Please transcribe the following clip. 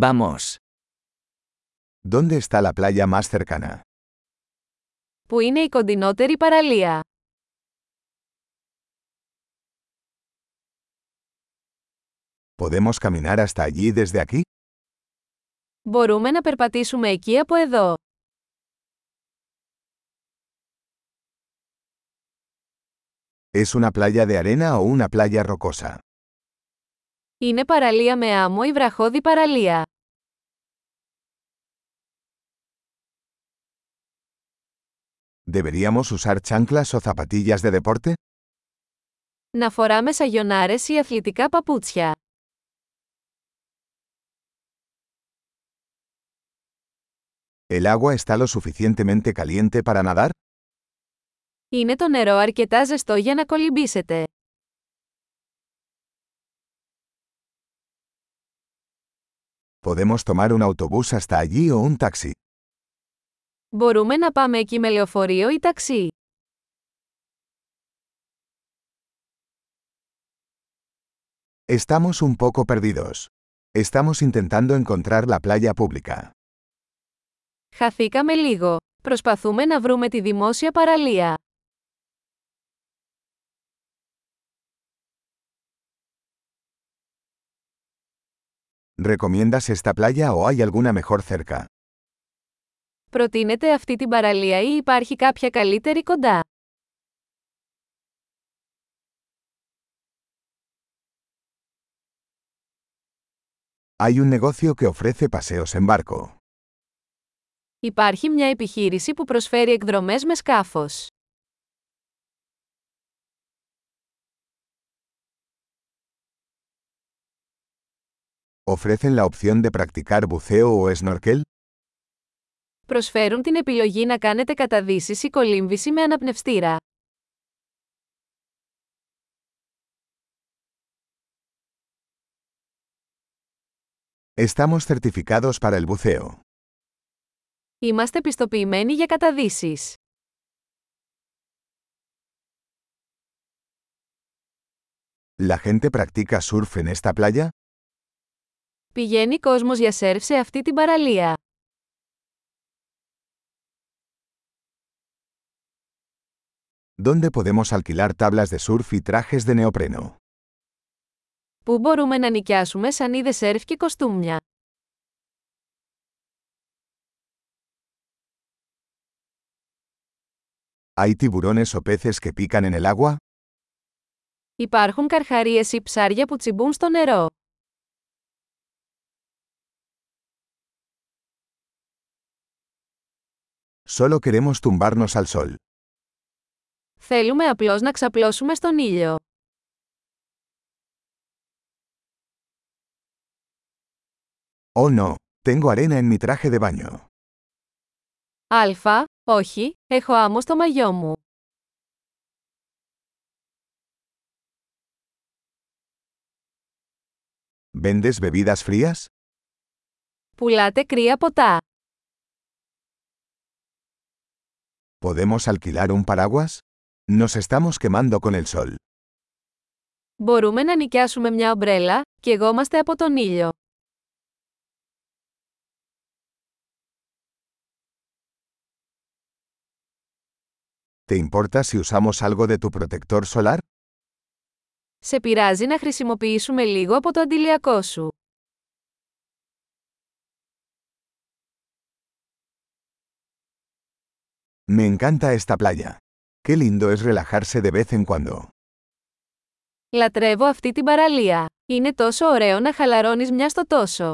Vamos. ¿Dónde está la playa más cercana? Πού είναι η κοντινότερη παραλία? ¿Podemos caminar hasta allí desde aquí? Μπορούμε να περπατήσουμε εκεί από εδώ. ¿Es una playa de arena o una playa rocosa? Είναι παραλία με άμμο ή βραχώδη παραλία. ¿Deberíamos usar chanclas o zapatillas de deporte? Να φοράμε σαγιονάρες ή αθλητικά παπούτσια. ¿El agua está lo suficientemente caliente para nadar? Είναι το νερό αρκετά ζεστό για να κολυμπήσετε. ¿Podemos tomar un autobús hasta allí o un taxi? Μπορούμε να πάμε εκεί με λεωφορείο ή ταξί. Estamos un poco perdidos. Estamos intentando encontrar la playa pública. Χαθήκαμε λίγο. Προσπαθούμε να βρούμε τη δημόσια παραλία. ¿Recomiendas esta playa o hay alguna mejor cerca? Προτείνετε αυτή την παραλία ή υπάρχει κάποια καλύτερη κοντά; Hay un negocio que ofrece paseos en barco. Υπάρχει μια επιχείρηση που προσφέρει εκδρομές με σκάφος. ¿Ofrecen la opción de practicar buceo o snorkel? Προσφέρουν την επιλογή να κάνετε καταδύσεις ή κολύμβηση με αναπνευστήρα. Estamos certificados para el buceo. Είμαστε πιστοποιημένοι για καταδύσεις. ¿La gente practica surf en esta playa? Πηγαίνει κόσμος για σερφ σε αυτή την παραλία. ¿Dónde podemos alquilar tablas de surf y trajes de neopreno? Πού μπορούμε να νοικιάσουμε σανίδες σερφ και κοστούμια. ¿Hay tiburones o peces que pican en el agua? Υπάρχουν καρχαρίες ή ψάρια που τσιμπούν στο νερό. Solo queremos tumbarnos al sol. Θέλουμε απλώς να ξαπλώσουμε στον ήλιο. Oh no, tengo arena en mi traje de baño. Αλφα, όχι, έχω άμμο στο μαγιό μου. ¿Vendes bebidas frías? Πουλάτε κρύα ποτά. ¿Podemos alquilar un paraguas? Nos estamos quemando con el sol. Μπορούμε να νοικιάσουμε μια ομπρέλα, και εγώμαστε από τον ήλιο. ¿Te importa si usamos algo de tu protector solar? Σε πειράζει να χρησιμοποιήσουμε λίγο από το αντιλιακό σου. Me encanta esta playa. Qué lindo es relajarse de vez en cuando. Λατρεύω αυτή την παραλία. Είναι τόσο ωραίο να χαλαρώνεις μια στο τόσο.